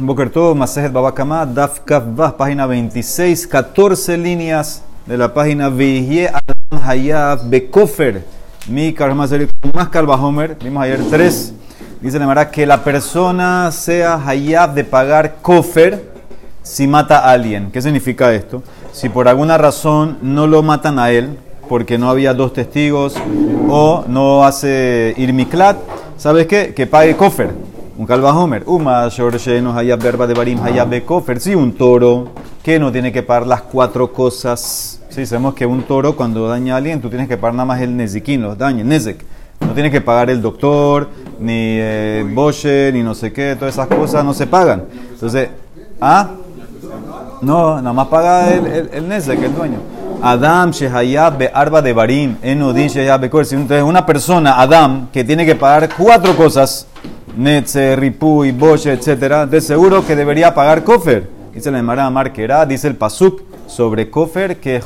Boker Tov, Masejet Babakama, Daf Kaf página 26, 14 líneas de la página Vihye Adam Hayab Bekofer, mi más Kalbahomer, vimos ayer tres. Dice la que la persona sea Hayab de pagar Kofer si mata a alguien. ¿Qué significa esto? Si por alguna razón no lo matan a él, porque no había dos testigos, o no hace Irmiklat, ¿sabes qué? Que pague Kofer un calva Homer, Uma, nos Hayab Verba de Barim, Hayab Bekofer. Sí, un toro que no tiene que pagar las cuatro cosas. Sí, sabemos que un toro cuando daña a alguien, tú tienes que pagar nada más el nezikin, los daños, nezek. No tienes que pagar el doctor, ni eh, Boche, ni no sé qué, todas esas cosas no se pagan. Entonces, ¿ah? No, nada más paga el, el, el nezek, el dueño. Adam Shehayab Be Arba de Barim, Enodin Shehayab Entonces, una persona, Adam, que tiene que pagar cuatro cosas Netze, Ripuy, Boche, etc., de seguro que debería pagar Kofer. Dice la Emara Marquera, dice el Pasuk sobre Kofer, que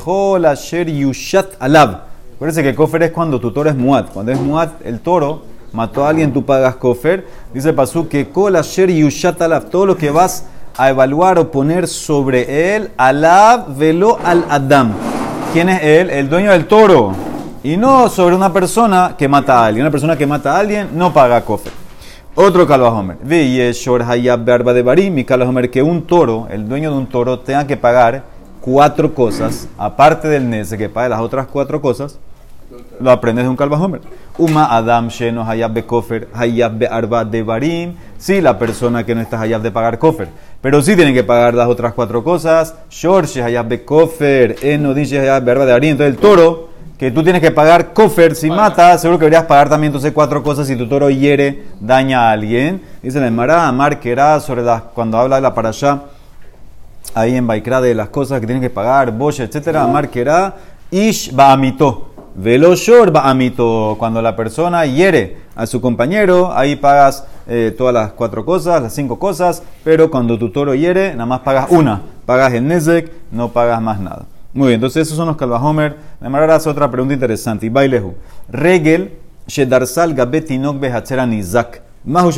Asher Yushat Alab. Acuérdense que Kofer es cuando tu toro es Muat. Cuando es Muat, el toro mató a alguien, tú pagas Kofer. Dice el Pasuk que Kol Asher Yushat Alab, todo lo que vas a evaluar o poner sobre él, Alab velo al Adam. ¿Quién es él? El dueño del toro. Y no sobre una persona que mata a alguien. Una persona que mata a alguien no paga Kofer. Otro Kalvahomer. Shor Hayab Barba de Barim y Kalvahomer que un toro, el dueño de un toro, tenga que pagar cuatro cosas, aparte del Nese que pague las otras cuatro cosas, lo aprendes de un Kalvahomer. Uma Adam Sheno Hayab Bekofer Hayab Arba de Barim. Sí, la persona que no está Hayab de pagar Kofer. Pero sí tiene que pagar las otras cuatro cosas. Shor Hayab Bekofer Eno dice Hayab Arba de Barim. Entonces el toro que tú tienes que pagar cofer si mata, seguro que deberías pagar también entonces cuatro cosas si tu toro hiere, daña a alguien. Dice la Emara, Amar sobre las, cuando habla de la parasha, ahí en Baikra de las cosas que tienes que pagar, Bosch, etcétera, Amar Ish Ba'amito. Veloshor Ba'amito. Cuando la persona hiere a su compañero, ahí pagas eh, todas las cuatro cosas, las cinco cosas, pero cuando tu toro hiere, nada más pagas una. Pagas el Nezek, no pagas más nada. Muy bien, entonces esos son los Kalvahomer. De manera hace otra pregunta interesante. Y bailehu. Regel, Shedarsal Gabetinok Behatzera Nizak. Mahu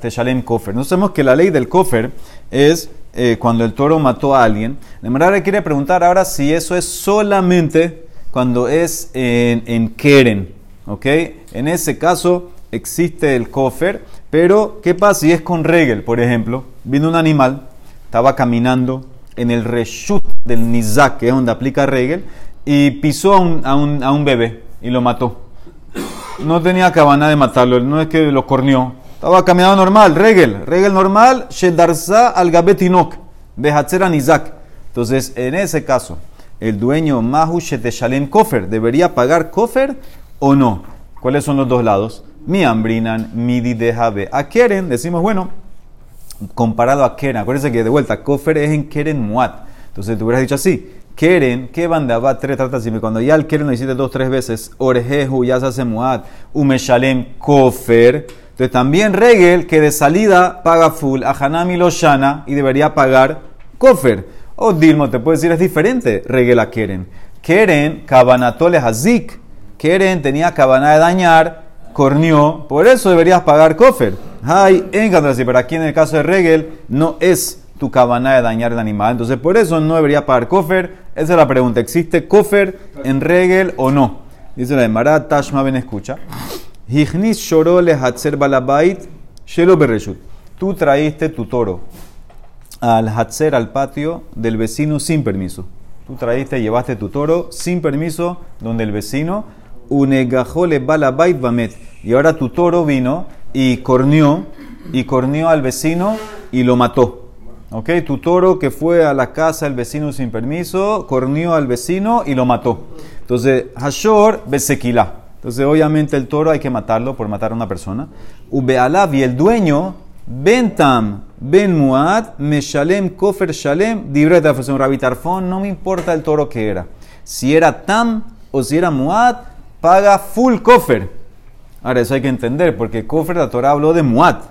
Teshalem Kofer. Nosotros sabemos que la ley del Kofer es eh, cuando el toro mató a alguien. De manera quiere preguntar ahora si eso es solamente cuando es en, en Keren. ¿Ok? En ese caso existe el Kofer. Pero, ¿qué pasa si es con Regel? Por ejemplo, vino un animal, estaba caminando en el reshut del Nizak, que es donde aplica Regel, y pisó a un, a un, a un bebé y lo mató. No tenía cabana de matarlo, no es que lo corneó. Estaba caminando normal, Regel, Regel normal, Shedarza al Gabetinok, de a Nizak. Entonces, en ese caso, el dueño Mahu Shalem Kofer, ¿debería pagar Kofer o no? ¿Cuáles son los dos lados? Mi ambrinan, midi de A Keren, decimos, bueno, comparado a Keren. Acuérdense que de vuelta, Kofer es en Keren Muat. Entonces tú hubieras dicho así, Keren, ¿qué banda va? Tres trata así. Cuando ya el Keren lo hiciste dos, tres veces, Orejeju, ya se hace Muat, Umeshalem, Kofer. Entonces también Regel, que de salida paga full a Hanami Loshana y debería pagar Kofer. O Dilmo, te puedo decir, es diferente, Regel a Keren. Keren, Kabanatole Hazik. Keren tenía cabana de dañar, cornió, por eso deberías pagar Kofer. Hay en pero aquí en el caso de Regel no es tu cabana de dañar el animal. Entonces, por eso no debería pagar kofer. Esa es la pregunta. ¿Existe kofer en Regel o no? Dice la de Marat, Tashma Ben escucha. Hignis shorole hatzer balabait shelo bereshut. Tú traíste tu toro al hatzer, al patio del vecino sin permiso. Tú traíste, llevaste tu toro sin permiso, donde el vecino unegajole balabait bamet. Y ahora tu toro vino y corneó, y corneó al vecino y lo mató. ¿Ok? Tu toro que fue a la casa del vecino sin permiso, corneó al vecino y lo mató. Entonces, Hashor besequila. Entonces, obviamente el toro hay que matarlo por matar a una persona. Ubealav y el dueño, Bentam, Ben Muad, Meshalem, Kofer Shalem, Dibreta un Rabitarfón, no me importa el toro que era. Si era Tam o si era Muad, paga full Kofer. Ahora, eso hay que entender, porque Kofer, la Torah habló de Muat.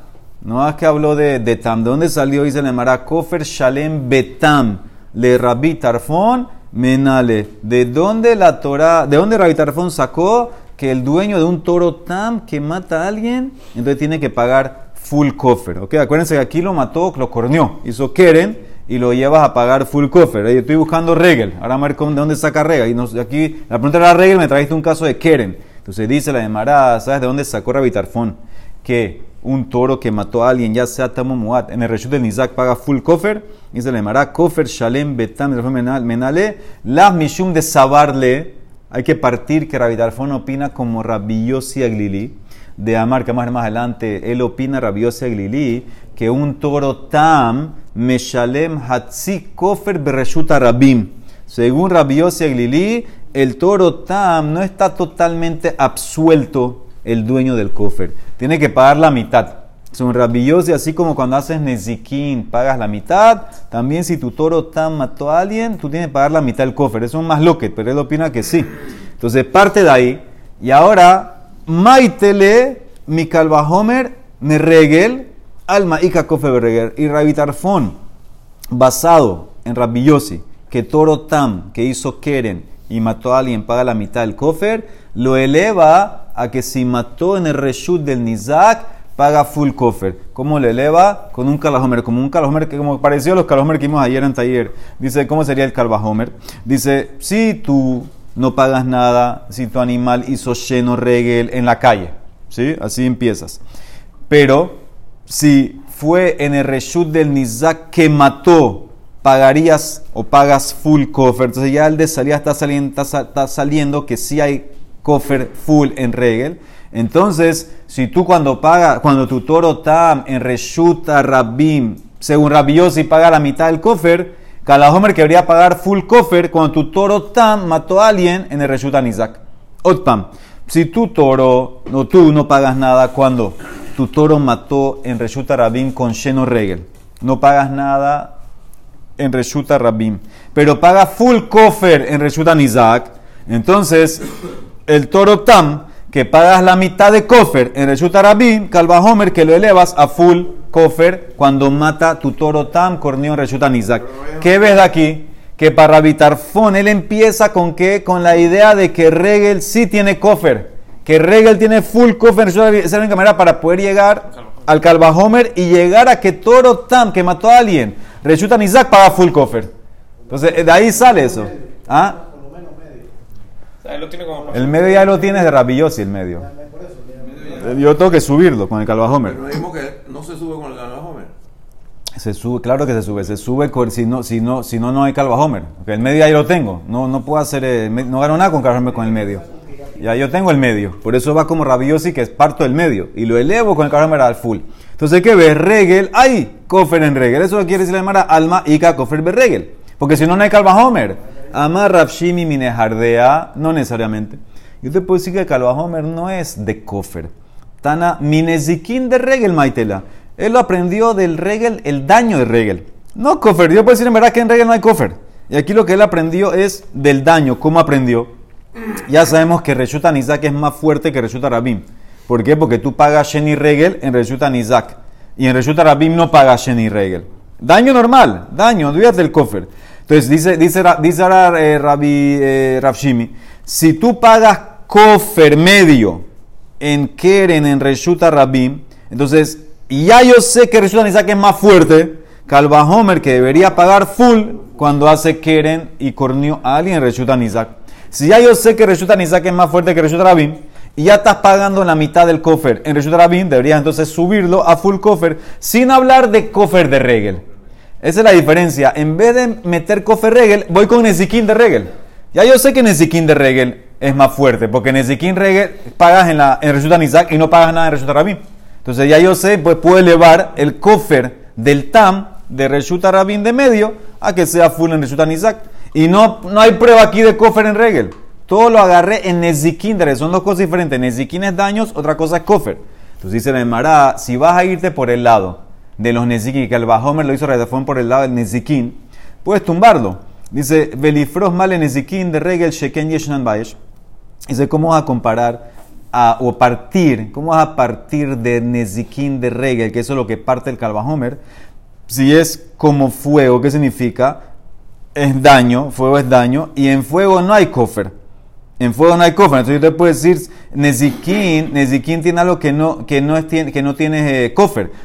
No es que habló de, de Tam. ¿De dónde salió? Dice el Emara, Kofer Shalem Betam, le Rabbi Tarfon Menale. ¿De dónde la Torah, de dónde Rabbi sacó que el dueño de un toro Tam que mata a alguien, entonces tiene que pagar full cofer. ¿ok? Acuérdense que aquí lo mató, lo corneó, hizo Keren y lo llevas a pagar full cofer. Yo estoy buscando regel. Ahora ver de dónde saca regel. Y nos, aquí, la pregunta era regel, me trajiste un caso de Keren. Entonces dice la de ¿sabes de dónde sacó Rabitarfón? Que un toro que mató a alguien, ya sea Tamomuat, en el reshut del Nizak paga full cofer. Dice la de cofer, shalem, betam, menale, la mishum de sabarle. Hay que partir que Rabitarfón opina como Rabbi Yossi Aglili de Amar, que más, más adelante, él opina, Rabiosa Glili, que un toro tam, Meshalem Hatzi Kofer Bereshuta Rabim. Según Rabiosa Glili, el toro tam no está totalmente absuelto el dueño del kofer. Tiene que pagar la mitad. Son rabiosos así como cuando haces nezikin, pagas la mitad. También si tu toro tam mató a alguien, tú tienes que pagar la mitad del kofer. Es un más loquet, pero él opina que sí. Entonces parte de ahí. Y ahora Maitele, mi Homer, me regel, alma y berreger. Y Rabitarfón, basado en Rabillosi, que Toro Tam, que hizo Keren y mató a alguien, paga la mitad del kofer, lo eleva a que si mató en el reshut del Nizak, paga full kofer. ¿Cómo lo eleva? Con un Kalahomer, como un Kalahomer que como pareció a los Kalahomer que vimos ayer en taller. Dice, ¿cómo sería el Kalvahomer? Dice, si tú no pagas nada si tu animal hizo lleno regel en la calle. ¿Sí? Así empiezas. Pero si fue en el reshut del Nizak que mató, pagarías o pagas full cofer. Entonces ya el de salida está saliendo, que sí hay cofer full en regel. Entonces, si tú cuando pagas, cuando tu toro está en reshut a Rabim, según Rabiosi paga la mitad del cofer, Homer quería pagar full cofer cuando tu toro tam mató a alguien en el Reshutan Isaac. Otpam, si tu toro, no tú no pagas nada cuando tu toro mató en Reshuta Rabim con Sheno Regel. No pagas nada en Reshuta Rabim. Pero paga full cofer en Reshutan Isaac. Entonces, el toro tam, que pagas la mitad de cofer en Reshuta Rabim, Homer que lo elevas a full Kofer cuando mata tu toro Tam, Corneo, Reshutan Isaac. ¿Qué ves de aquí? Que para Fon, él empieza con qué? Con la idea de que Regel sí tiene Kofer. Que Regel tiene full Kofer. Esa es la única manera para poder llegar al Calvajomer y llegar a que Toro Tam, que mató a alguien, Reshutan Isaac, paga full Kofer. Entonces, de ahí sale eso. ¿Ah? El medio ya lo tienes de Rabillosi, el medio. Yo tengo que subirlo con el Calvajomer. Pero mismo que no se sube con el Calvajomer. Se sube, claro que se sube. Se sube si no, si no, si no, no hay Calvajomer. Porque el medio ahí lo tengo. No, no puedo hacer, eh, no gano nada con Calvajomer con el medio. Ya yo tengo el medio. Por eso va como rabiosi que es parto del medio. Y lo elevo con el Calvajomer al full. Entonces, ¿qué ves? Regel, hay cofer en regel. Eso quiere decir la mara alma y cofer regel. Porque si no, no hay Calvajomer. Amar Rapshimi Minejardea, no necesariamente. Yo te puedo decir que el Calvajomer no es de cofer Tana Minezikin de Regel Maitela. Él lo aprendió del Regel, el daño de Regel. No Kofer. Yo puedo decir en verdad que en Regel no hay Kofer. Y aquí lo que él aprendió es del daño. ¿Cómo aprendió? Ya sabemos que Reshuta Nizak es más fuerte que Reshuta Rabim. ¿Por qué? Porque tú pagas Sheni Regel en Reshuta Nizak. Y en Reshuta Rabim no pagas Sheni Regel. Daño normal, daño, olvídate del Kofer. Entonces dice, dice, dice ahora eh, Rabbi eh, si tú pagas Kofer medio, en Keren, en Reshuta Rabim. Entonces, ya yo sé que Reshuta Nizak es más fuerte que Homer, que debería pagar full cuando hace Keren y cornió a alguien en Reshuta Nizak. Si ya yo sé que Reshuta Nizak es más fuerte que Reshuta Rabim, y ya estás pagando la mitad del cofer en Reshuta Rabim, deberías entonces subirlo a full cofer sin hablar de cofer de regel. Esa es la diferencia. En vez de meter cofer regel, voy con Nezikin de regel. Ya yo sé que Nezikin de regel es más fuerte, porque Ezequiel Regel pagas en, la, en y no pagas nada en Reshuta Rabin. Entonces ya yo sé, pues puedo elevar el cofer del TAM de Reshuta Rabin de medio a que sea full en Reshuta Nizak. Y no, no hay prueba aquí de cofer en Regel. Todo lo agarré en Nezikin, son dos cosas diferentes. Nezikin es daños, otra cosa es cofer. Entonces dice la Emara, si vas a irte por el lado de los Nezikin, que el Bahomer lo hizo Redafón por el lado del Nezikin, puedes tumbarlo. Dice, Belifros mal Nezikin de Regel Sheken Yeshnan. Dice, ¿cómo vas a comparar a, o partir, cómo vas a partir de Nezikin de Regel, que eso es lo que parte el Calvajomer, si es como fuego, ¿qué significa? Es daño, fuego es daño, y en fuego no hay cofer. En fuego no hay cofer. Entonces yo te puedo decir, Nezikin, Nezikin tiene algo que no, que no, es, que no tiene eh.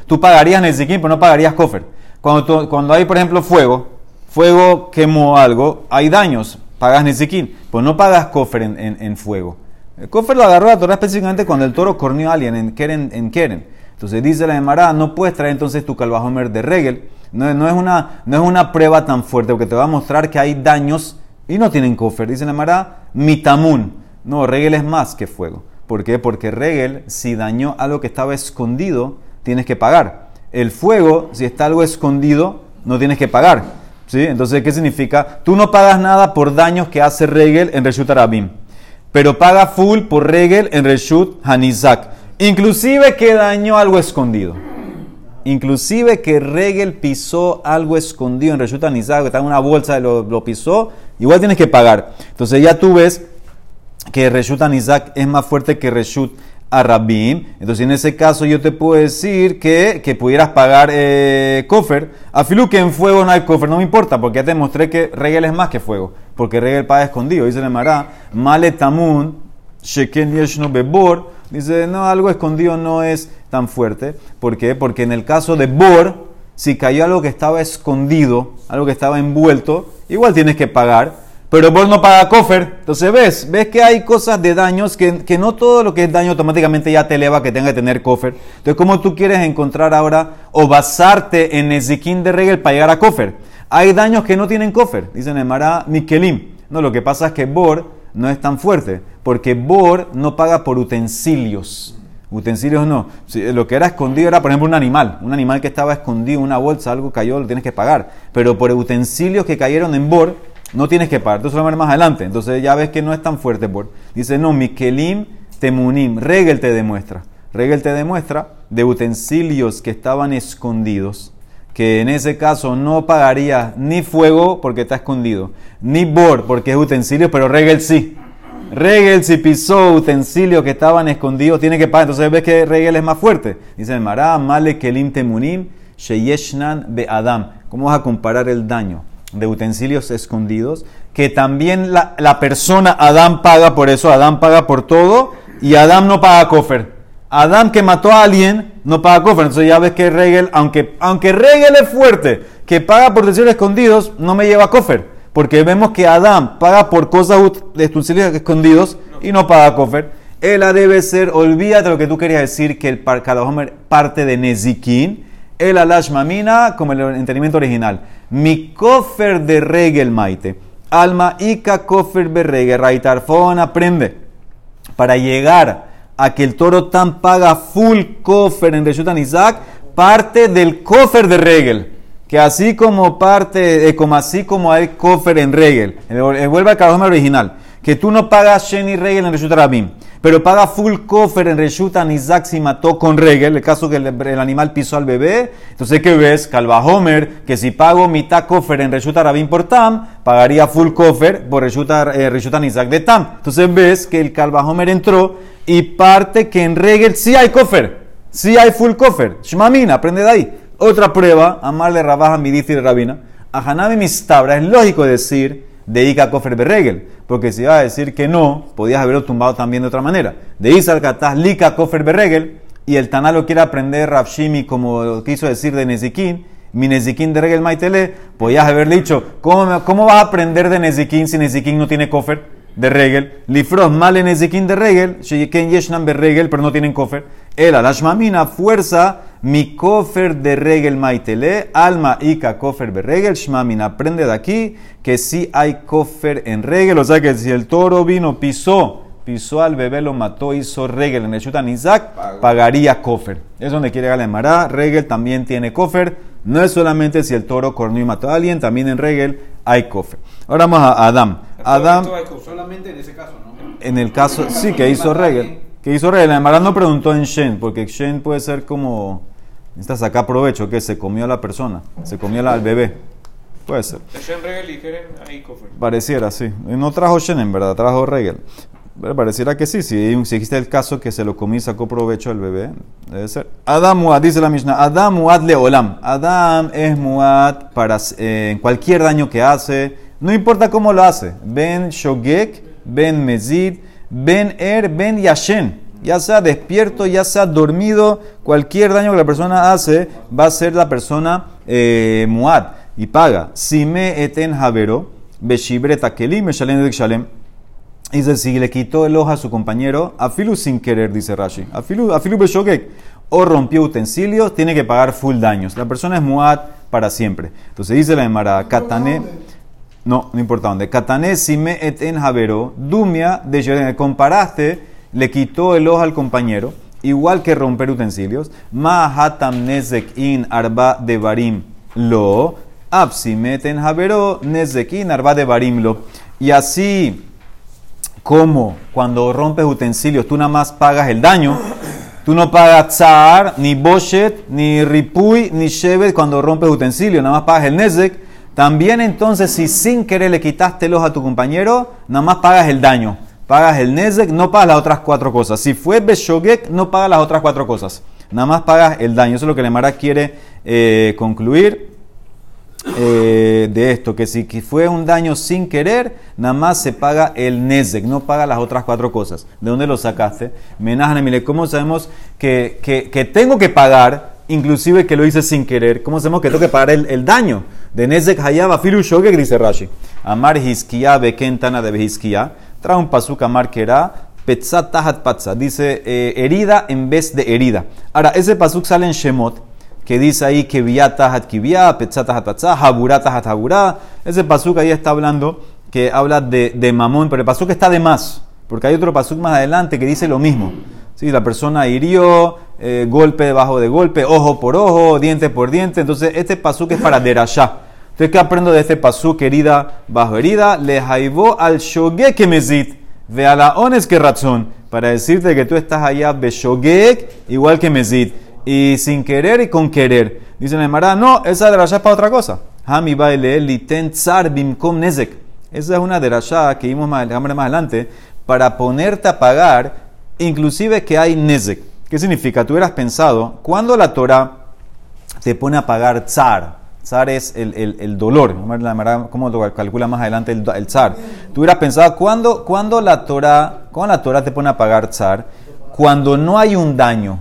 Tú pagarías Nezikin, pero no pagarías cofer. Cuando, tú- cuando hay, por ejemplo, fuego, fuego quemó algo, hay daños, pagas Nezikin, pues no pagas cofer en, en- en fuego. El cofer lo agarró la Torah específicamente cuando el toro corneó a alguien en Keren. En Keren. Entonces dice la Emara, no puedes traer entonces tu calvajomer de regel. No, es una, no es una prueba tan fuerte porque te va a mostrar que hay daños y no tienen cofer. Dice la Emara, mitamun. No, regel es más que fuego. ¿Por qué? Porque regel, si dañó algo que estaba escondido, tienes que pagar. El fuego, si está algo escondido, no tienes que pagar. ¿Sí? Entonces, ¿qué significa? Tú no pagas nada por daños que hace regel en Reshut Arabim pero paga full por regel en Reshut Hanizak. Inclusive que dañó algo escondido. Inclusive que regel pisó algo escondido en Reshut Hanizak, que está en una bolsa y lo, lo pisó, igual tienes que pagar. Entonces ya tú ves que Reshut Hanizak es más fuerte que Reshut Arabim. Entonces en ese caso yo te puedo decir que, que pudieras pagar eh, Kofer. A Filu que en fuego no hay Kofer, no me importa, porque ya te mostré que regel es más que fuego. Porque regel paga escondido. Dice el Mará, Male Tamun, Sheken Yeshno Bebor. Dice, no, algo escondido no es tan fuerte. ¿Por qué? Porque en el caso de Bor, si cayó algo que estaba escondido, algo que estaba envuelto, igual tienes que pagar. Pero Bor no paga Kofer. Entonces ves, ves que hay cosas de daños que, que no todo lo que es daño automáticamente ya te eleva que tenga que tener Kofer. Entonces, ¿cómo tú quieres encontrar ahora o basarte en Ezequiel de regel para llegar a Kofer? Hay daños que no tienen Kofer. Dicen en Mará Mikelim. No, lo que pasa es que Bor no es tan fuerte. Porque Bor no paga por utensilios. Utensilios no. Si, lo que era escondido era, por ejemplo, un animal. Un animal que estaba escondido, una bolsa, algo cayó, lo tienes que pagar. Pero por utensilios que cayeron en Bor, no tienes que pagar. Entonces lo vamos a ver más adelante. Entonces ya ves que no es tan fuerte Bor. Dice, no, Mikelim temunim. Regel te demuestra. Regel te demuestra de utensilios que estaban escondidos. Que en ese caso no pagaría ni fuego porque está escondido, ni bor porque es utensilio, pero regel sí. Regel si pisó utensilios que estaban escondidos, tiene que pagar. Entonces ves que regel es más fuerte. Dice Mará, Male Kelim Temunim, Sheyeshnan Be Adam. ¿Cómo vas a comparar el daño de utensilios escondidos? Que también la, la persona Adam paga por eso, Adam paga por todo y Adam no paga cofer. Adam que mató a alguien no paga cofer. Entonces ya ves que regel, aunque, aunque regel es fuerte, que paga por utensilios escondidos, no me lleva cofer. Porque vemos que Adán paga por cosas de utensilios escondidos y no paga cofer. Ella debe ser, olvídate lo que tú querías decir, que el par- parte de Nezikin. El alash mamina, como el entendimiento original. Mi cofer de regel maite. Alma ika cofer berregel. Raitarfon aprende. Para llegar a que el toro tan paga full cofer en Reshutan Isaac, parte del cofer de regel. Que así como parte, eh, como así como hay cofer en regel, vuelve al Kalahomer original, que tú no pagas Sheni regel en Reshut Rabim, pero paga full cofer en Reshut Isaac si mató con regel, el caso que el, animal pisó al bebé, entonces ¿qué ves? Calvahomer, que si pago mitad cofer en Reshut Rabim por Tam, pagaría full cofer por Reshut eh, Reshut Isaac de Tam. Entonces ves que el Calvahomer entró y parte que en regel sí hay cofer, sí hay full cofer. Shmamina, aprende de ahí. Otra prueba, amarle rabaja midith y rabina. A Hanabi Mistabra es lógico decir de Ika Kofer Berregel, porque si iba a decir que no, podías haberlo tumbado también de otra manera. De Isal Kataz Lika Kofer Berregel, y el Taná lo quiere aprender Rafshimi como quiso decir de Nezikin, mi Nezikin de Regel Maitele, podías haberle dicho, ¿cómo, cómo vas a aprender de Nezikin si Nezikin no tiene Kofer? de regel, lifros mal en de regel, sheyeken yeshnan be regel, pero no tienen kofer. El alashmamina, fuerza, mi kofer de regel maitele, alma ika kofer be regel, shmamina. Aprende de aquí que sí hay kofer en regel, o sea que si el toro vino, pisó, pisó al bebé, lo mató, hizo regel en el Shutan Isaac, pagaría kofer. Es donde quiere llegar la Mará, regel también tiene kofer. No es solamente si el toro cornó y mató a alguien, también en regel hay kofer. Ahora vamos a Adam. Adam. Solamente en ese caso, ¿no? En el caso, sí, que hizo regel. Que hizo regel. Además, no preguntó en Shen, porque Shen puede ser como. Necesitas sacar provecho, que se comió a la persona, se comió al bebé. Puede ser. Pareciera, sí. No trajo Shen, en verdad, trajo regel. Pero pareciera que sí, si, existe el caso que se lo comió y sacó provecho al bebé, debe ser. Adam Muad, dice la Mishnah, Adam Muad le Olam. Adam es Muad para eh, cualquier daño que hace, no importa cómo lo hace. Ben Shogek ben mezid, ben er, ben yashen. Ya sea despierto, ya sea dormido, cualquier daño que la persona hace va a ser la persona eh, muad y paga. Si me eten javero, beshibre takelim, shalem. Dice, si le quitó el ojo a su compañero, afilu sin querer, dice Rashi. Afilu, afilu beshogek. O rompió utensilios, tiene que pagar full daños. La persona es muad para siempre. Entonces dice la Emara, katane, no, no importa dónde. Katane sime et en javero, dumia de. Comparaste, le quitó el ojo al compañero, igual que romper utensilios. Ma hatam nezek in arba de barim lo, absimet en javero, nezek in arba de barim lo. Y así como cuando rompes utensilios, tú nada más pagas el daño. Tú no pagas tzar, ni boshet, ni ripui, ni shevet cuando rompes utensilios, nada más pagas el nezek. También entonces, si sin querer le quitaste ojo a tu compañero, nada más pagas el daño. Pagas el nezek, no pagas las otras cuatro cosas. Si fue beshogek, no pagas las otras cuatro cosas. Nada más pagas el daño. Eso es lo que Lemara quiere eh, concluir eh, de esto, que si fue un daño sin querer, nada más se paga el Nezek, no paga las otras cuatro cosas. ¿De dónde lo sacaste? Menajanemile, ¿cómo sabemos que, que, tengo que pagar, inclusive que lo hice sin querer? ¿Cómo sabemos que tengo que pagar el, el daño? De Nezek Hayaba Filu Shogek, dice Rashi. Amar Hiskia Bekentana de Hiskia. Trae un pasuk Amar que era Petzat Tahat Patza. Dice eh, herida en vez de herida. Ahora, ese pasuk sale en Shemot que dice ahí que viata hat kivia, petzata hat patza, haburata hat haburá. Ese pasuk ahí está hablando que habla de, de mamón, pero el pasuk está de más, porque hay otro pasuk más adelante que dice lo mismo. ¿Sí? La persona hirió, eh, golpe debajo de golpe, ojo por ojo, diente por diente. Entonces, este pasuk es para derashá. Entonces, ¿qué aprendo de este pasuk, herida bajo herida? Le jaibó al shogek mezit, ve a la ones razón, para decirte que tú estás allá shogek igual que mezit y sin querer y con querer. Dice la Emara, no, esa derashá es para otra cosa. Hami baile liten tsar bimkom nezek. Esa es una derashá que vimos más, más adelante para ponerte a pagar, inclusive que hay nezek. ¿Qué significa? Tú hubieras pensado, cuando la Torah te pone a pagar tsar, tsar es el, el, el dolor, ¿cómo lo calcula más adelante el, el tsar? Tú hubieras pensado, ¿cuándo, cuando la Torah, cuando la Torah te pone a pagar tsar? Cuando no hay un daño,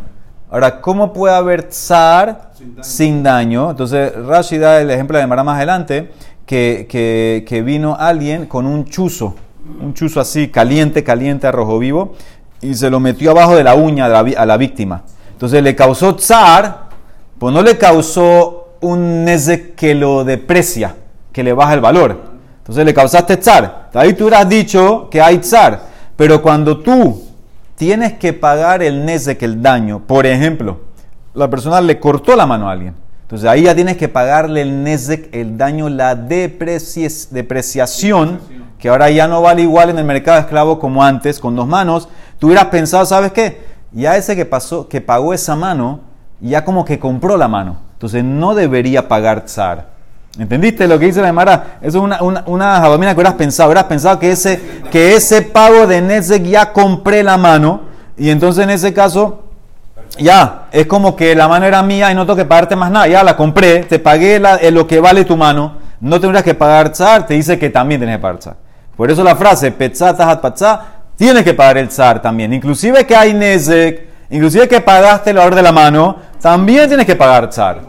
Ahora, ¿cómo puede haber tzar sin daño? Entonces, Rashi da el ejemplo de Mara más adelante, que, que, que, vino alguien con un chuzo, un chuzo así, caliente, caliente, a rojo vivo, y se lo metió abajo de la uña de la, a la víctima. Entonces le causó tzar, pues no le causó un nezek que lo deprecia, que le baja el valor. Entonces le causaste tzar. Ahí tú hubieras dicho que hay tzar, pero cuando tú tienes que pagar el nezek, el daño. Por ejemplo, la persona le cortó la mano a alguien. Entonces ahí ya tienes que pagarle el nezek, el daño, la depreciación, que ahora ya no vale igual en el mercado de esclavo como antes, con dos manos. Tú hubieras pensado, ¿sabes qué? Ya ese que, pasó, que pagó esa mano, ya como que compró la mano. Entonces no debería pagar tzar. ¿Entendiste lo que dice la Emara? Eso es una, una, una que hubieras pensado. Hubieras pensado que ese, que ese pago de Nezek ya compré la mano. Y entonces en ese caso, ya, es como que la mano era mía y no tengo que pagarte más nada. Ya la compré, te pagué la, lo que vale tu mano. No tendrías que pagar tzar, te dice que también tienes que pagar tzar. Por eso la frase, petzá, tajat, patzá, tienes que pagar el tzar también. Inclusive que hay Nezek, inclusive que pagaste el valor de la mano, también tienes que pagar tzar.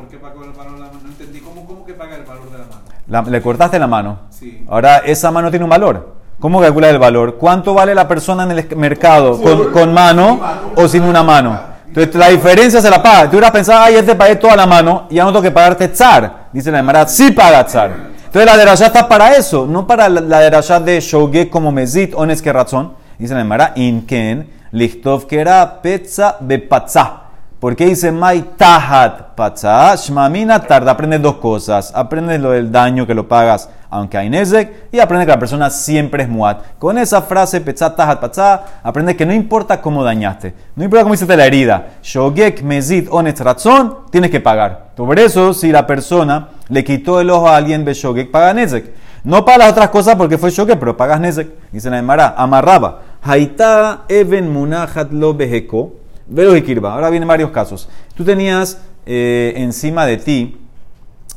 La, le cortaste la mano. Sí. Ahora esa mano tiene un valor. ¿Cómo calcula el valor? ¿Cuánto vale la persona en el mercado? ¿Con, con mano o sin una mano? Entonces la diferencia se la paga. Tú hubieras pensado, ay, este pagué toda la mano y ya no tengo que pagarte tzar. Dice la Emara, sí paga tzar. Entonces la derashá está para eso, no para la, la derashá de shogek como mezit, ones que razón. Dice la Emara, inken, lichtov kera, petza, bepatza. ¿Por qué dice Mai Tahat Patzah? Shmamina tarda. Aprende dos cosas. Aprende lo del daño que lo pagas, aunque hay Nezek, y aprende que la persona siempre es Muat. Con esa frase, Petzat Tahat Patzah, aprende que no importa cómo dañaste, no importa cómo hiciste la herida. Shogek Mezid Onet Ratzon, tienes que pagar. Por eso, si la persona le quitó el ojo a alguien de Shogek, paga Nezek. No paga las otras cosas porque fue Shogek, pero pagas Nezek. Dice la Emara, amarraba. Haita Even Munahat Lo Beheko. Velo y Kirba. Ahora vienen varios casos. Tú tenías eh, encima de ti,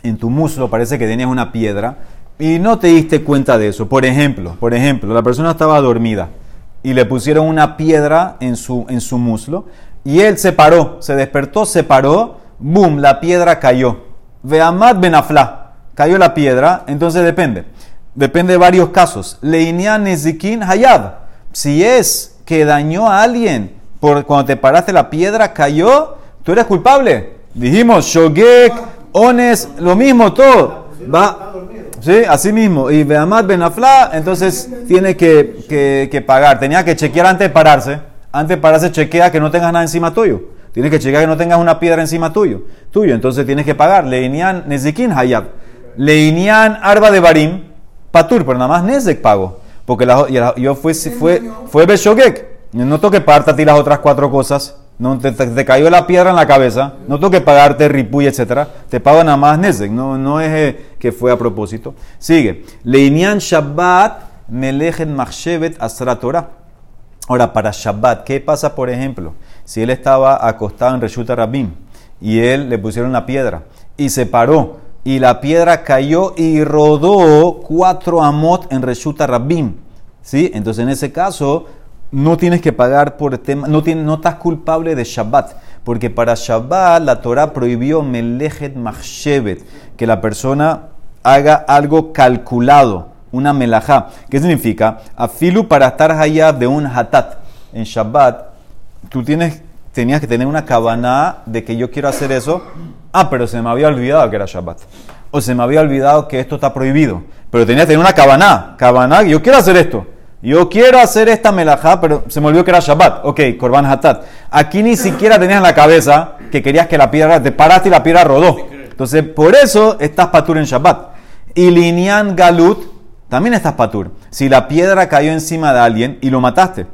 en tu muslo, parece que tenías una piedra y no te diste cuenta de eso. Por ejemplo, por ejemplo, la persona estaba dormida y le pusieron una piedra en su, en su muslo y él se paró, se despertó, se paró, boom, la piedra cayó. Veamad benafla, cayó la piedra, entonces depende. Depende de varios casos. Leinian nezikin hayab. Si es que dañó a alguien por cuando te paraste la piedra cayó, tú eres culpable. Dijimos, shogek, ones, lo mismo todo. Va, sí, así mismo. Y Beamad Benafla, entonces tiene que, que, que pagar. Tenía que chequear antes de pararse. Antes de pararse, chequea que no tengas nada encima tuyo. Tienes que chequear que no tengas una piedra encima tuyo. Tuyo, entonces tienes que pagar. Leinian Nezikin Hayab. Leinian Arba de Barim. Patur, pero nada más Nezek pago. Porque la- y la- yo fui, fue, fue Beshogek. No tengo que pagarte a ti las otras cuatro cosas. No, te, te- te cayó la piedra en la cabeza. No tengo que pagarte ripuy, etcétera. Te pago nada más Nezek. No, no es eh, que fue a propósito. Sigue. Leinian Shabbat Melechet Machshevet Asra Torah. Ahora, para Shabbat, ¿qué pasa, por ejemplo? Si él estaba acostado en Reshuta Rabim y él le pusieron la piedra y se paró y la piedra cayó y rodó cuatro amot en Reshuta Rabim, ¿sí? Entonces, en ese caso, no tienes que pagar por tema, no, tienes, no estás culpable de Shabbat, porque para Shabbat la Torah prohibió Melechet Machshevet, que la persona haga algo calculado una melajá. ¿Qué significa? Afilu para estar allá de un hatat. En Shabbat, tú tienes, tenías que tener una cabana de que yo quiero hacer eso. Ah, pero se me había olvidado que era Shabbat. O se me había olvidado que esto está prohibido. Pero tenías que tener una cabana. Cabana, yo quiero hacer esto. Yo quiero hacer esta melajá, pero se me olvidó que era Shabbat. Ok, Korban Hatat. Aquí ni siquiera tenías en la cabeza que querías que la piedra, te paraste y la piedra rodó. Entonces, por eso estás patur en Shabbat. Y Linian Galut, también estás patur. Si la piedra cayó encima de alguien y lo mataste,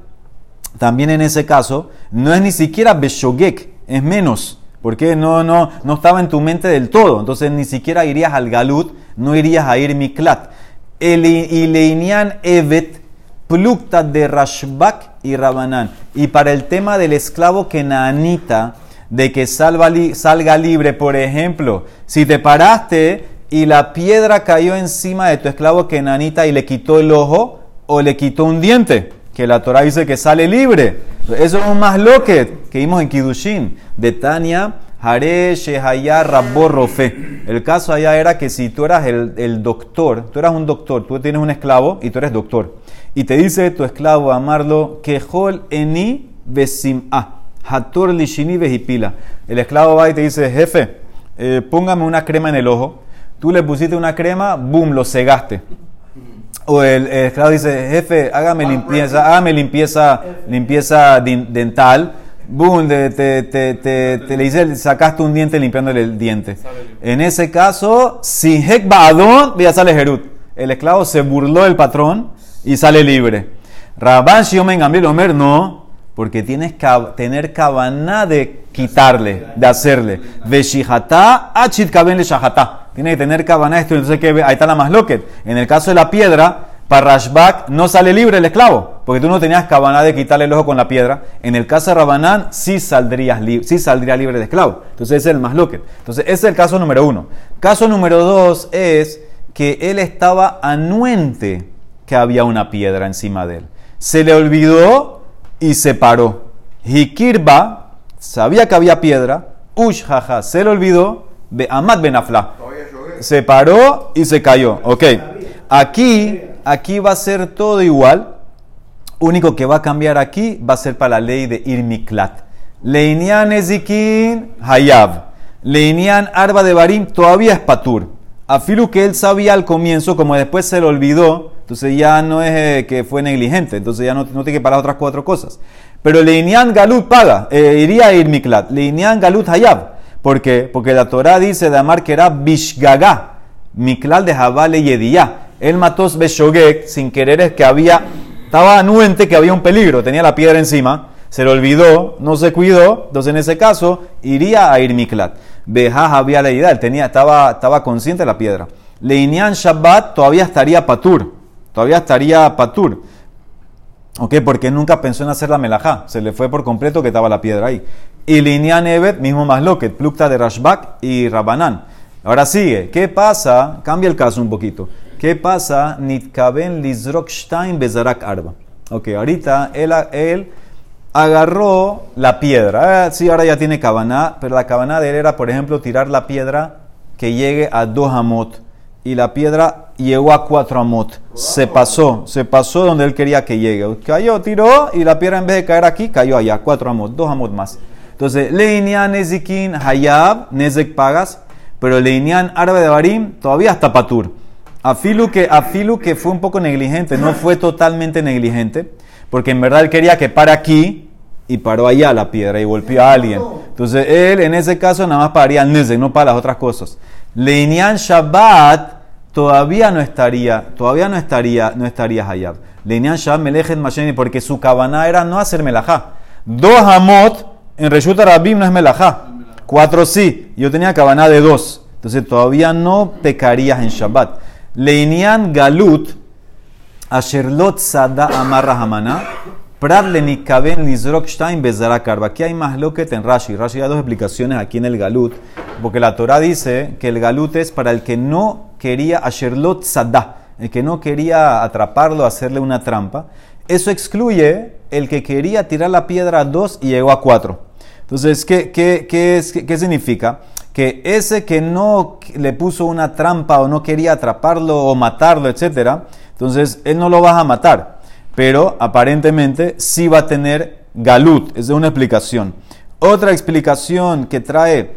también en ese caso no es ni siquiera beshogek, es menos, porque no, no, no estaba en tu mente del todo. Entonces ni siquiera irías al galut, no irías a ir miklat. El Ileinian Evet, plukta de Rashbak y Rabanán. Y para el tema del esclavo kenanita, de que salva salga libre, por ejemplo, si te paraste y la piedra cayó encima de tu esclavo kenanita y le quitó el ojo o le quitó un diente, que la Torah dice que sale libre. Eso es un más loquet que vimos en Kidushin, de Tania, Hare Shehaya Rabbo Rofe. El caso allá era que si tú eras el, el doctor, tú eras un doctor, tú tienes un esclavo y tú eres doctor, y te dice tu esclavo amarlo, Kehol eni besim'a, hator lishini vejipila. El esclavo va y te dice, jefe, eh, póngame una crema en el ojo. Tú le pusiste una crema, boom, lo cegaste. O el, el esclavo dice, jefe, hágame limpieza, hágame limpieza, limpieza dental. Boom, te, te, te, te- le dice, sacaste un diente limpiándole el diente. En ese caso, si hek ya sale Jerut. El esclavo se burló del patrón y sale libre. Rabban Shiomen Gamliel Omer, no, porque tienes que tener cabana de quitarle, de hacerle. Veshihata, achit kaben le shahata. Tienes que tener cabana esto, entonces que ahí está la más loquet. En el caso de la piedra, para Rashbak no sale libre el esclavo, porque tú no tenías cabana de quitarle el ojo con la piedra. En el caso de Rabanán, sí, sí saldría libre el esclavo. Entonces ese es el más loquet. Entonces ese es el caso número uno. Caso número dos es que él estaba anuente que había una piedra encima de él. Se le olvidó y se paró. Hikirba sabía que había piedra. Ush, jaja, se le olvidó. Amad Benafla. Se paró y se cayó. Ok. Aquí, aquí va a ser todo igual. Único que va a cambiar aquí va a ser para la ley de Irmiklat. Leinian Ezikin Hayab. Leinian Arba de Barim todavía es Patur. Afilu que él sabía al comienzo, como después se le olvidó, entonces ya no es eh, que fue negligente, entonces ya no, no tiene que pagar otras cuatro cosas. Pero Leinian Galut paga, eh, iría a Irmiklat. Leinian Galut Hayab. ¿Por qué? Porque la Torah dice de Amar que era Bishgaga, Miklal de Jabale Yediyah. Él mató Beshogek sin querer, es que había, estaba anuente que había un peligro, tenía la piedra encima, se le olvidó, no se cuidó, entonces en ese caso iría a ir Miklat. Beja había la idea, él tenía, estaba, estaba consciente de la piedra. Leinian Shabbat todavía estaría patur, todavía estaría patur. ¿Ok? Porque nunca pensó en hacer la melajá. Se le fue por completo que estaba la piedra ahí. Y Linian Evet, mismo más loquet, plukta de Rashbak y Rabanán. Ahora sigue. ¿Qué pasa? Cambia el caso un poquito. ¿Qué pasa? Nitkaben Lizrok Stein Bezarak Arba. Ok, ahorita él, él agarró la piedra. Ah, sí, ahora ya tiene cabana, pero la cabana de él era, por ejemplo, tirar la piedra que llegue a dos amot. Y la piedra llegó a cuatro amot. Se pasó, se pasó donde él quería que llegue. Cayó, tiró y la piedra en vez de caer aquí, cayó allá, cuatro amot, dos amot más. Entonces, Leinian Nezikin Hayab, Nezek pagas, pero Leinian Árabe de Barim todavía está patur. Afilu que, Afilu que fue un poco negligente, no fue totalmente negligente, porque en verdad él quería que para aquí y paró allá la piedra y golpeó a alguien. Entonces él en ese caso nada más pararía al Nezek, no para las otras cosas. Leinian Shabbat todavía no estaría, todavía no estaría, no estaría Hayab. Leinian Shabbat Melechet Masheni, porque su cabana era no hacer melajá. Dos amot en Reshut Rabim no es melajá. Cuatro sí. Yo tenía cabana de dos. Entonces todavía no pecarías en Shabbat. Leinian Galut, Asherlot Sada Amarra Hamana, Prat Lenikaben Lizrok Stein. Aquí hay más lo que en Rashi. Rashi da dos explicaciones aquí en el Galut, porque la Torah dice que el Galut es para el que no quería Asherlot Sada, el que no quería atraparlo, hacerle una trampa. Eso excluye el que quería tirar la piedra a dos y llegó a cuatro. Entonces, ¿qué, qué, qué, significa? que ese que no le puso una trampa o no quería atraparlo o matarlo, etc., entonces él no lo va a matar. Pero aparentemente sí va a tener galut. Es una explicación. Otra explicación que trae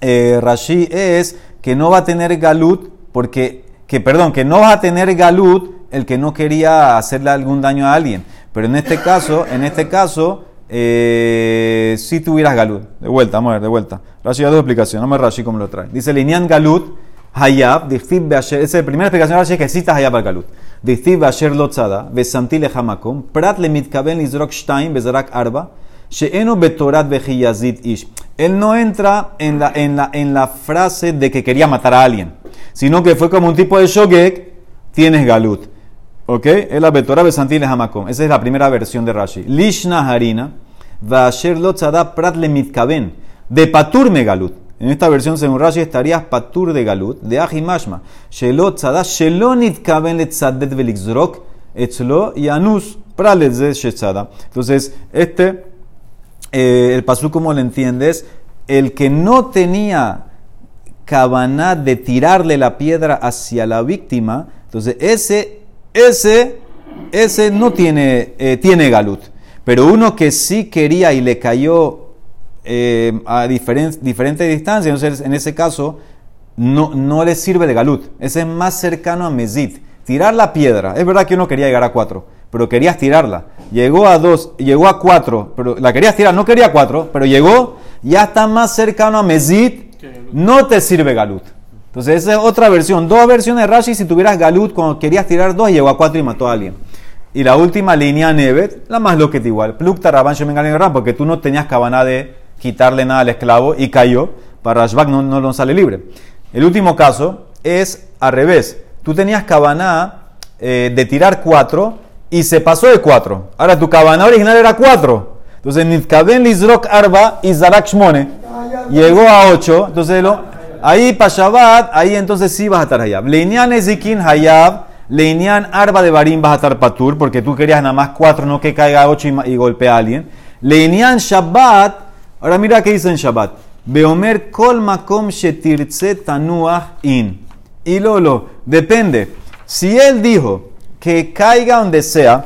eh, Rashi es que no va a tener galut porque, que perdón, que no va a tener galut el que no quería hacerle algún daño a alguien. Pero en este caso, en este caso, eh, si tuvieras galut. De vuelta, vamos a ver, de vuelta. Rashi da dos explicaciones, no me Rashi como lo trae. Dice, Linian galut, hayab, dichtib beasher. Esa es la primera explicación de Rashi que exista hayab al galut. Dichtib beasher lotzada, besantile hamakom, prat le mitkaben lizrok shtaim, bezarak arba, she'eno betorat bejiyazit ish. Él no entra en la, en, la, en la frase de que quería matar a alguien, sino que fue como un tipo de shogek, tienes galut. ¿Ok? Es la Betorah Besantil Hamakom. Esa es la primera versión de Rashi. Lishna Harina, Vasher Lotzada Prat Mitkaben, de Patur Megalut. En esta versión, según Rashi, estarías Patur de Galut, de Ahimashma. Shelot Tzada, Shelonit le Tzadet Velixrok, Etzlo y Anus Pralet de Shetzada. Entonces, este, eh, el pasú, como lo entiendes, el que no tenía cabana de tirarle la piedra hacia la víctima, entonces ese ese, ese no tiene, eh, tiene galut. Pero uno que sí quería y le cayó eh, a diferentes diferente distancias, entonces en ese caso no, no le sirve de galut. Ese es más cercano a mezit. Tirar la piedra. Es verdad que uno quería llegar a cuatro, pero querías tirarla. Llegó a dos, llegó a cuatro, pero la querías tirar, no quería cuatro, pero llegó, ya está más cercano a mezit, no te sirve galut. Entonces, esa es otra versión. Dos versiones de Rashi si tuvieras Galut cuando querías tirar dos, llegó a cuatro y mató a alguien. Y la última línea Nevet, la más loqueta igual. Plukta Rabban Shemen porque tú no tenías cabana de quitarle nada al esclavo y cayó. Para Rashbak no, no, sale libre. El último caso es al revés. Tú tenías cabana eh, de tirar cuatro y se pasó de cuatro. Ahora tu cabana original era cuatro. Entonces, Nitkaben Lizrok Arba y Zarak Shmone llegó a ocho. Entonces, lo, Ahí para Shabbat, ahí entonces sí vas a estar Hayab. Leinian Ezekin Hayab, Leinian Arba de Barim vas a estar Patur, porque tú querías nada más cuatro, no que caiga ocho y, golpee a alguien. Leinian Shabbat, ahora mira qué dice en Shabbat. Beomer kol makom shetirtze tanuach in. Y Lolo, depende. Si él dijo que caiga donde sea,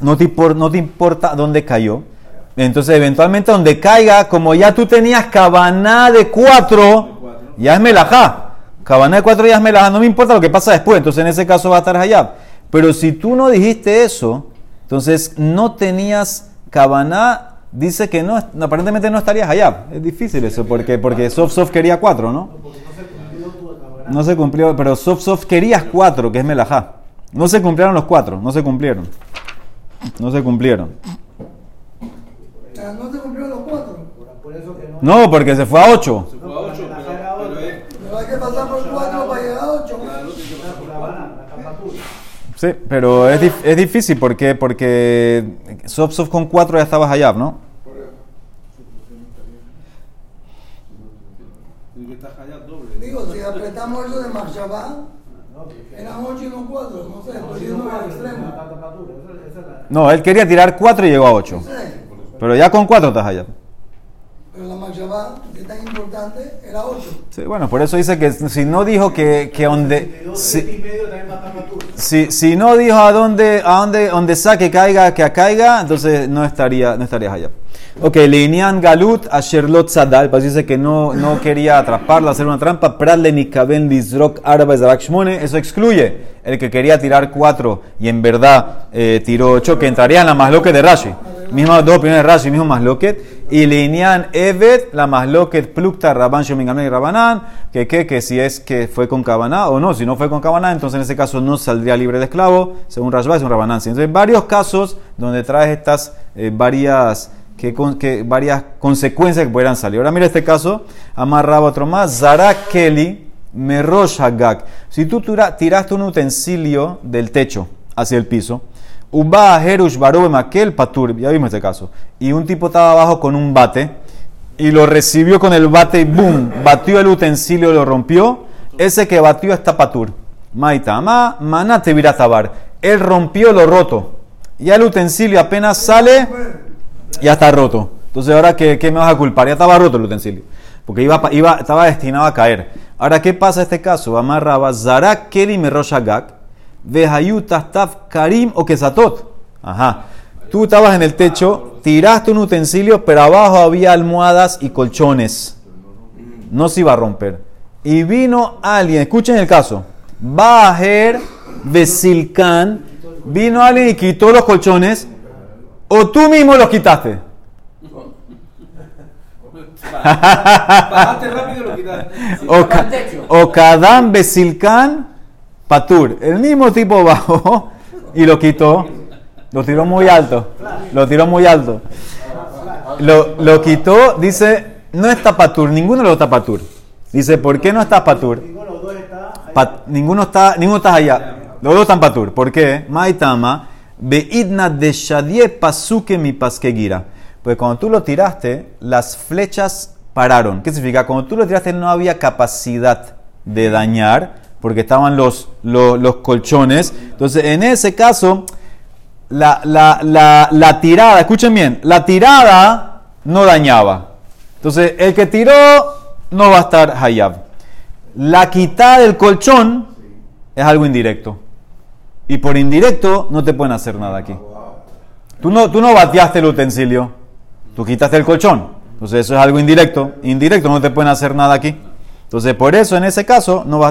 no te, no te importa dónde cayó. Entonces, eventualmente, donde caiga, como ya tú tenías cabana de cuatro, ya es melajá. Cabana de cuatro días es melajá, no me importa lo que pasa después, entonces en ese caso va a estar allá. Pero si tú no dijiste eso, entonces no tenías cabana, dice que no, aparentemente no estarías allá. Es difícil eso, porque, porque Soft Soft quería cuatro, ¿no? No se cumplió, pero Soft Soft querías cuatro, que es melajá. No se cumplieron los cuatro, no se cumplieron. No se cumplieron. No se cumplieron los cuatro. No, porque se fue a ocho. Se fue a 8, pero hay que pasar por 4 para llegar a 8. Sí, pero es, es difícil porque, porque soft soft con 4 ya estabas allá, ¿no? Digo, si apretamos eso de Marshabá, Eran 8 y no 4, no sé, estoy yendo al extremo. No, él quería tirar 4 y llegó a 8. No sé, Pero ya con 4 estás allá. Pero la Machaba, que es tan importante, era 8. Sí, bueno, por eso dice que si no dijo que, que donde... Si, si, si no dijo a dónde, a dónde, donde saque caiga, que caiga, entonces no estaría, no estarías allá. Ok, Leinian Galut a Sherlot Sadal, pues dice que no, no quería atraparla, hacer una trampa. Pradle Nikaben Lizrok Arba Shmone, eso excluye el que quería tirar cuatro y en verdad eh, tiró ocho, que entraría en la masloquet de Rashi. Mismas dos opiniones de Rashi, mismo masloquet. Y Leinian Evet, la masloquet Plukta Rabban Shomingamne y Rabanán, que, que, que si es que fue con Kabaná o no, si no fue con Kabaná, entonces en ese caso no saldría libre de esclavo, según Rashba es un Rabanán. Entonces, varios casos donde traes estas eh, varias que, que varias consecuencias que pudieran salir. Ahora mira este caso, amarraba otro más, Zara Kelly Merosh Hagak. Si tú tira- tiraste un utensilio del techo hacia el piso, Uba Herush Barobe Makel Patur, ya vimos este caso, y un tipo estaba abajo con un bate y lo recibió con el bate y boom, batió el utensilio, lo rompió, ese que batió está Patur. Maitama, manate viratabar. Él rompió lo roto. Ya el utensilio apenas sale, ya está roto. Entonces, ahora, ¿qué, qué me vas a culpar? Ya estaba roto el utensilio. Porque iba, iba, estaba destinado a caer. Ahora, ¿qué pasa en este caso? Amarraba Zarak Keli Meroshagak, Vehayuta Taf Karim o Kesatot. Ajá. Tú estabas en el techo, tiraste un utensilio, pero abajo había almohadas y colchones. No se iba a romper. Y vino alguien, escuchen el caso. Bajer Besilkan, vino alguien y quitó los colchones, o tú mismo los quitaste. Bajaste rápido y lo quitaste. O, Kadam Besilkan Patur. El mismo tipo bajó y lo quitó. Lo tiró muy alto. Lo tiró muy alto. Lo, lo quitó, dice, no está Patur, ninguno los está Patur. Dice, ¿por qué no está Patur? Pa- ninguno está, ninguno está allá. Los dos están Patur. ¿Por qué? Maitama, Beidna de Shadie Pasuke mi paskegira. Pues cuando tú lo tiraste, las flechas pararon. ¿Qué significa? Cuando tú lo tiraste no había capacidad de dañar, porque estaban los, los, colchones. Entonces, en ese caso, la, la, la, la tirada, escuchen bien, la tirada no dañaba. Entonces, el que tiró no va a estar hayab. La quitada del colchón es algo indirecto. Y por indirecto no te pueden hacer nada aquí. Tú no, tú no bateaste el utensilio, tú quitaste el colchón. Entonces eso es algo indirecto. Indirecto no te pueden hacer nada aquí. Entonces por eso en ese caso, no va.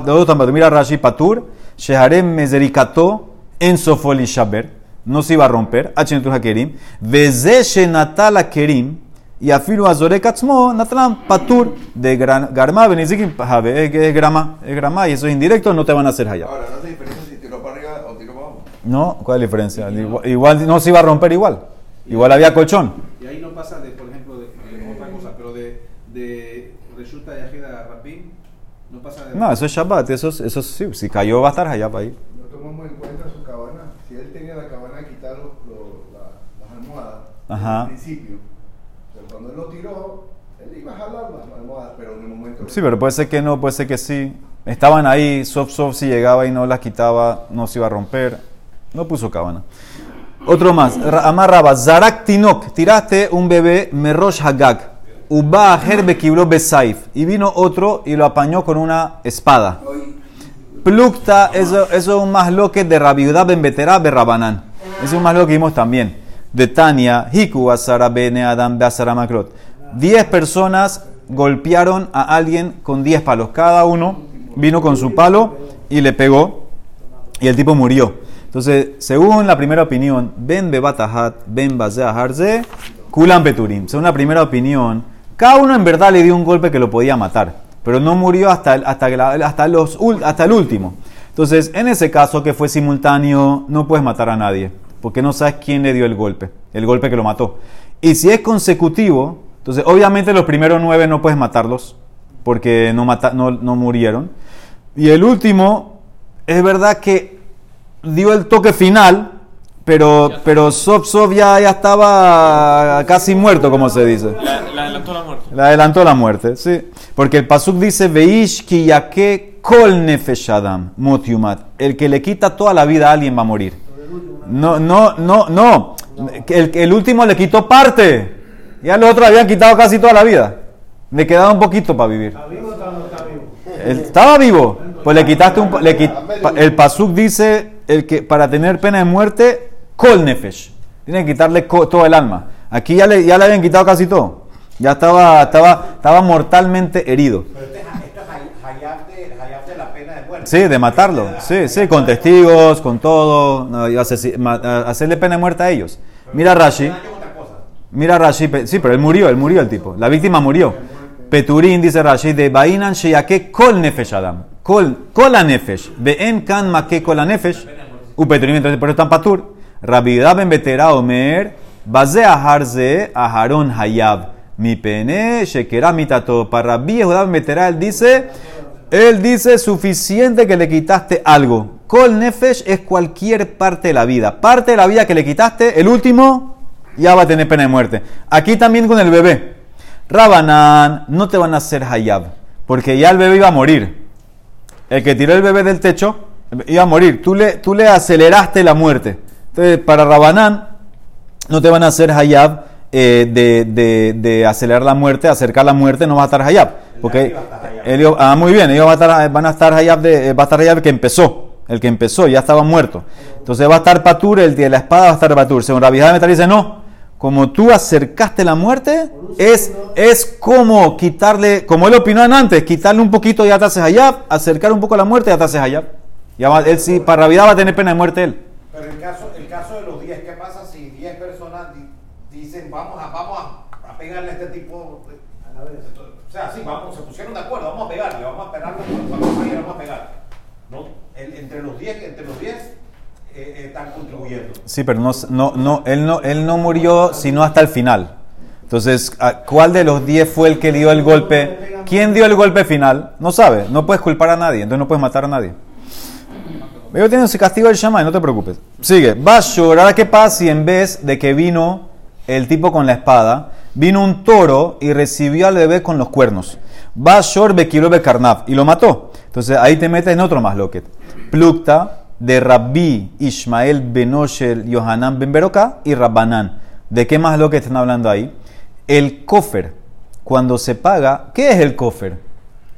Mira Rashi Patur, Sheharem Mezerikato, en Sofoli Shaber, no se iba a romper, Hachenetu Hakerim, Veze Shenatala Kerim, y afilu Azore Katzmo, Natran Patur, de Garma, Benizikim, Jabe, es es grama, es grama, y eso es indirecto, no te van a hacer hayab. Ahora, no hace diferencia si tiró para arriba o tiró para abajo. No, ¿cuál es la diferencia? Igual, igual no se iba a romper igual. Igual había colchón. Y ahí no pasa de, por ejemplo, de, de otra cosa, pero de, de de Rapín, no pasa de. No, eso es Shabbat, eso, es- eso es- sí, si cayó va a estar hayab ahí. No tomamos en cuenta su cabana. Si él tenía la cabana de quitar los- los- la- las almohadas Ajá. al principio, o sea, cuando él lo tiró, él iba a jalar las almohadas, pero en el momento. Sí, pero puede ser que no, puede ser que sí. Estaban ahí, soft soft si llegaba y no las quitaba, no se iba a romper. No puso cabana. Otro más, Ra- amarraba, Zarak Tinok, tiraste un bebé Merosh Hagag, Uba Herbe Kiblo Besaif, y vino otro y lo apañó con una espada. Plukta, eso, eso es un masloque de Rabiudá Ben Betera Berrabanán. Es un masloque que vimos también. De Tania, Hiku Asara Bene Adam Beasara Makrot. Diez personas golpearon a alguien con diez palos. Cada uno vino con su palo y le pegó y el tipo murió. Entonces, según la primera opinión, Ben Bebatahat, Ben Bazea Harze, Kulan Peturim. Según la primera opinión, cada uno en verdad le dio un golpe que lo podía matar, pero no murió hasta hasta, hasta, los, hasta el último. Entonces, en ese caso que fue simultáneo, no puedes matar a nadie, porque no sabes quién le dio el golpe, el golpe que lo mató. Y si es consecutivo, entonces obviamente los primeros nueve no puedes matarlos, porque no, mata- no, no murieron. Y el último, es verdad que dio el toque final, pero, pero Sof Sof ya, ya estaba casi muerto, como se dice. La, la adelantó la muerte. Le adelantó la muerte, sí. Porque el pasuk dice, Veish ki yake kol nefesh adam mot yumat. El que le quita toda la vida a alguien va a morir. No, no, no, no. El, el último le quitó parte. Ya los otros habían quitado casi toda la vida. Le quedaba un poquito para vivir. Él estaba vivo. Pues le quitaste un. le quit- el pasuk dice el que para tener pena de muerte, kol nefesh. Tiene que quitarle todo el alma. Aquí ya le, ya le habían quitado casi todo. Ya estaba, estaba, estaba mortalmente herido. Pero este, es hay- hayab de, hayab de la pena de muerte. Sí, de matarlo. Sí, sí, con testigos, con todo. no, hacerle pena de muerte a ellos. Mira Rashi. Mira Rashi, sí, pero él murió, él murió el tipo. La víctima murió. Peturín dice Rashi, de Bainan Sheyake Kol Nefesh Adam. Kol, kol Nefesh. Ve'en kan make Kol Nefesh. U Peturín, entonces por eso están patur. Rabida ben Betera Omer, Baze Aharze Aharon Hayab. Mi pene, Shekera mitato. Para Rabbi Yehuda ben Betera, él dice, él dice suficiente que le quitaste algo. Kol Nefesh es cualquier parte de la vida. Parte de la vida que le quitaste, el último, ya va a tener pena de muerte. Aquí también con el bebé. Rabanán, no te van a hacer hayab, porque ya el bebé iba a morir. El que tiró el bebé del techo iba a morir. Tú le, tú le aceleraste la muerte. Entonces, para Rabanán, no te van a hacer hayab eh, de, de- de acelerar la muerte, acercar la muerte, no va a estar hayab. Porque él iba- ah, muy bien, ellos van a estar, van a estar hayab, de, va a estar hayab el que empezó. El que empezó, ya estaba muerto. Entonces va a estar patur, el de la espada va a estar patur. Según Rabbi Metal dice, no. Como tú acercaste la muerte, es, es como quitarle, como él opinó antes, quitarle un poquito ya te haces hayab, acercar un poco la muerte ya te haces hayab. Ya va- él sí, para Rabbi va a tener pena de muerte él. Pero el caso, el caso de los 10, ¿qué pasa si 10 personas di- dicen vamos a, vamos a, a pegarle a este tipo? de- O sea, sí, vamos, se pusieron de acuerdo, vamos a pegarle, vamos a pegarle, vamos a, pegar, vamos a pegar. No, el- entre los 10, entre los 10 eh, eh, están contribuyendo. Sí, pero no, no, no, él no, él no murió sino hasta el final. Entonces, ¿a- ¿cuál de los 10 fue el que dio el golpe? ¿Quién dio el golpe final? No sabe, no puedes culpar a nadie, entonces no puedes matar a nadie. Ellos tienen ese castigo del Shammai, no te preocupes. Sigue, va a llorar. ¿Qué pasa si en vez de que vino el tipo con la espada, vino un toro y recibió al bebé con los cuernos? Va a llorar y lo mató. Entonces ahí te metes en otro más loquet. Plukta de Rabbi Ishmael Benoshel Yohanan Ben Beroka y Rabbanán. ¿De qué más loquet están hablando ahí? El kofer, cuando se paga, ¿qué es el kofer?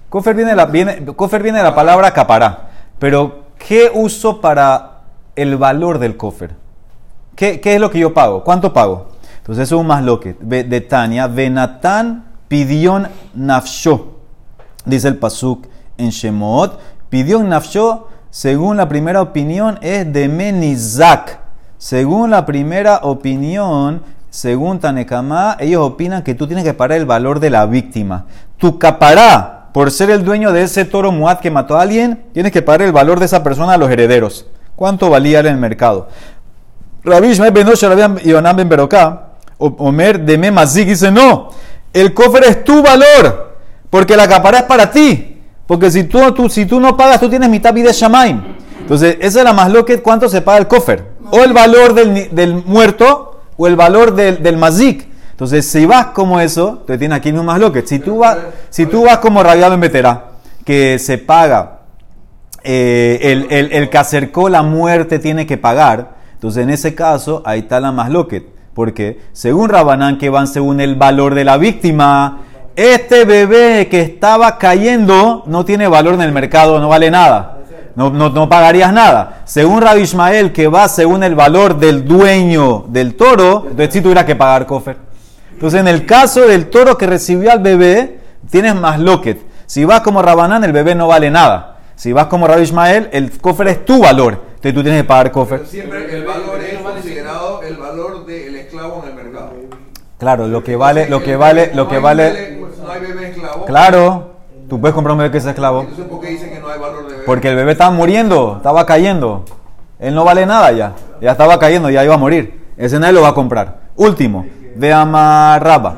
Kofer viene de la, viene, viene de la palabra capará. Pero, ¿qué uso para el valor del kofer? ¿Qué, es lo que yo pago? ¿Cuánto pago? Entonces, eso es un más lo que. De Tania, Benatán pidión nafsho. Dice el pasuk en Shemot. Pidión nafsho, según la primera opinión, es de Menizak. Según la primera opinión, según Tanekama, ellos opinan que tú tienes que pagar el valor de la víctima. Tu capará, por ser el dueño de ese toro muad que mató a alguien, tienes que pagar el valor de esa persona a los herederos. ¿Cuánto valía en el mercado? Rabbi Ishmael ben Yohanan ben Beroká, Omer de Memazik dice, no, el cofre es tu valor, porque la capará es para ti. Porque si tú, no pagas, tú tienes mitad vida Shamaim. Entonces, esa es la más loca, ¿cuánto se paga el cofre? O el valor del muerto, o el valor del, del mazik. Entonces, si vas como eso, te tienes aquí más loca. Si tú vas, si tú vas como Rabiado en que se paga eh, el, el- el que acercó la muerte tiene que pagar. Entonces, en ese caso, ahí está la más loquet. Porque, según Rabanán, que van según el valor de la víctima, este bebé que estaba cayendo no tiene valor en el mercado, no vale nada. No, no, pagarías nada. Según Rabbi Ishmael, que va según el valor del dueño del toro, entonces sí tuvieras que pagar cofer. Entonces, en el caso del toro que recibió al bebé, tienes más loquet. Si vas como Rabanán, el bebé no vale nada. Si vas como Rabbi Ishmael, el cofre es tu valor. Entonces tú tienes que pagar cofre. Pero siempre el valor es considerado el valor del esclavo en el mercado. Claro, lo que vale, lo que vale, lo que vale. No hay bebé esclavo. Claro, tú puedes comprar un bebé que es esclavo. Entonces, ¿por qué dicen que no hay valor de bebé? Porque el bebé estaba muriendo, estaba cayendo. Él no vale nada ya. Ya estaba cayendo, ya iba a morir. Ese nadie lo va a comprar. Último, de Amarraba.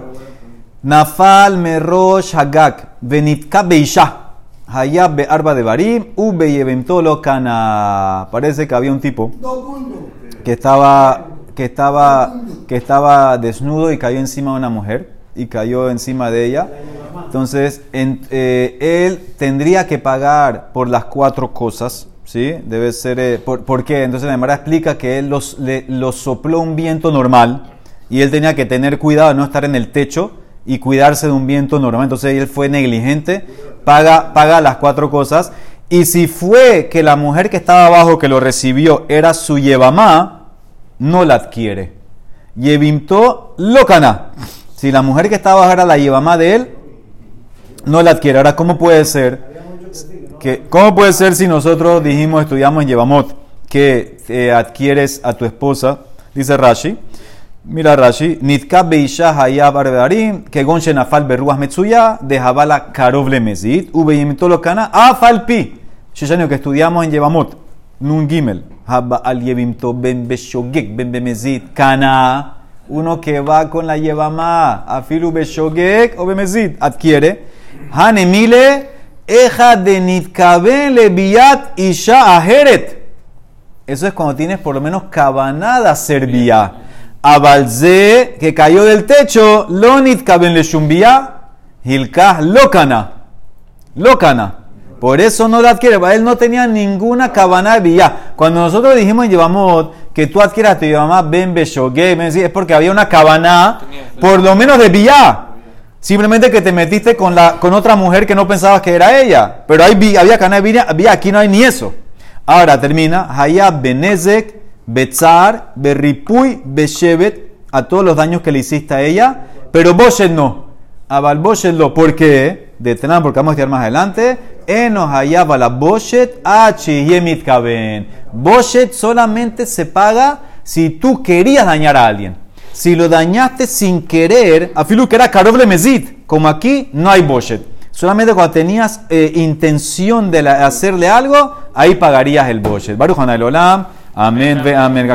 Nafal merosh hagak venitka beisha. Hayab be arba de barim u beyeventolo kana. Parece que había un tipo que estaba, que estaba, que estaba desnudo y cayó encima de una mujer y cayó encima de ella. Entonces, en- eh, él tendría que pagar por las cuatro cosas, ¿sí? Debe ser, eh, por, ¿por qué? Entonces la Gemara explica que él los, le, los sopló un viento normal y él tenía que tener cuidado de no estar en el techo y cuidarse de un viento normal. Entonces él fue negligente, paga, paga las cuatro cosas. Y si fue que la mujer que estaba abajo que lo recibió era su yevamá, no la adquiere. Yevimto locana. Si la mujer que estaba abajo era la yevamá de él, no la adquiere. Ahora, ¿cómo puede ser? Que, ¿Cómo puede ser si nosotros dijimos, estudiamos en Yevamot, que eh, adquieres a tu esposa? Dice Rashi. Mira Rashi, Nitka Beisha Hayab Arbedarim, que Gon Nafal Berruas Metsuya, de Jabala Karov Lemezit, Ubeyimito Lokana, Afal Pi. Shishani, que estudiamos en Yevamot, Nun Gimel, Haba al Yevimto Ben Beshogek Ben Bemezit, Kana, uno que va con la Yevamá, Afilu Beshogek o Bemezit, adquiere, Hanemile, Eja de Nitkaben Leviat Isha Aheret. Eso es cuando tienes por lo menos cabanada servia. Abalze, que cayó del techo, Lonit Kaben le Shumbia, Hilkah Lokana. Lokana. Por eso no la adquiere. Él no tenía ninguna cabana de villa. Cuando nosotros dijimos en Yevamot que tú adquieras tu mamá Ben Beshogue, es porque había una cabana, por lo menos de villa. Simplemente que te metiste con, la, con otra mujer que no pensabas que era ella. Pero hay, había cabana de villa, aquí no hay ni eso. Ahora termina. Hayab Benezek, Betzar, Berripuy, Beshevet, a todos los daños que le hiciste a ella. Pero Boshet no. A Balboshet no. ¿Por qué? De Tenan, porque vamos a estudiar más adelante. Enos Hayab a la Boshet, H. Yemit Kaben. Boshet solamente se paga si tú querías dañar a alguien. Si lo dañaste sin querer, afilu que era Karov Lemezit, como aquí no hay Boshet. Solamente cuando tenías eh, intención de hacerle algo, ahí pagarías el Boshet. Baruch Olam. Amém, amém.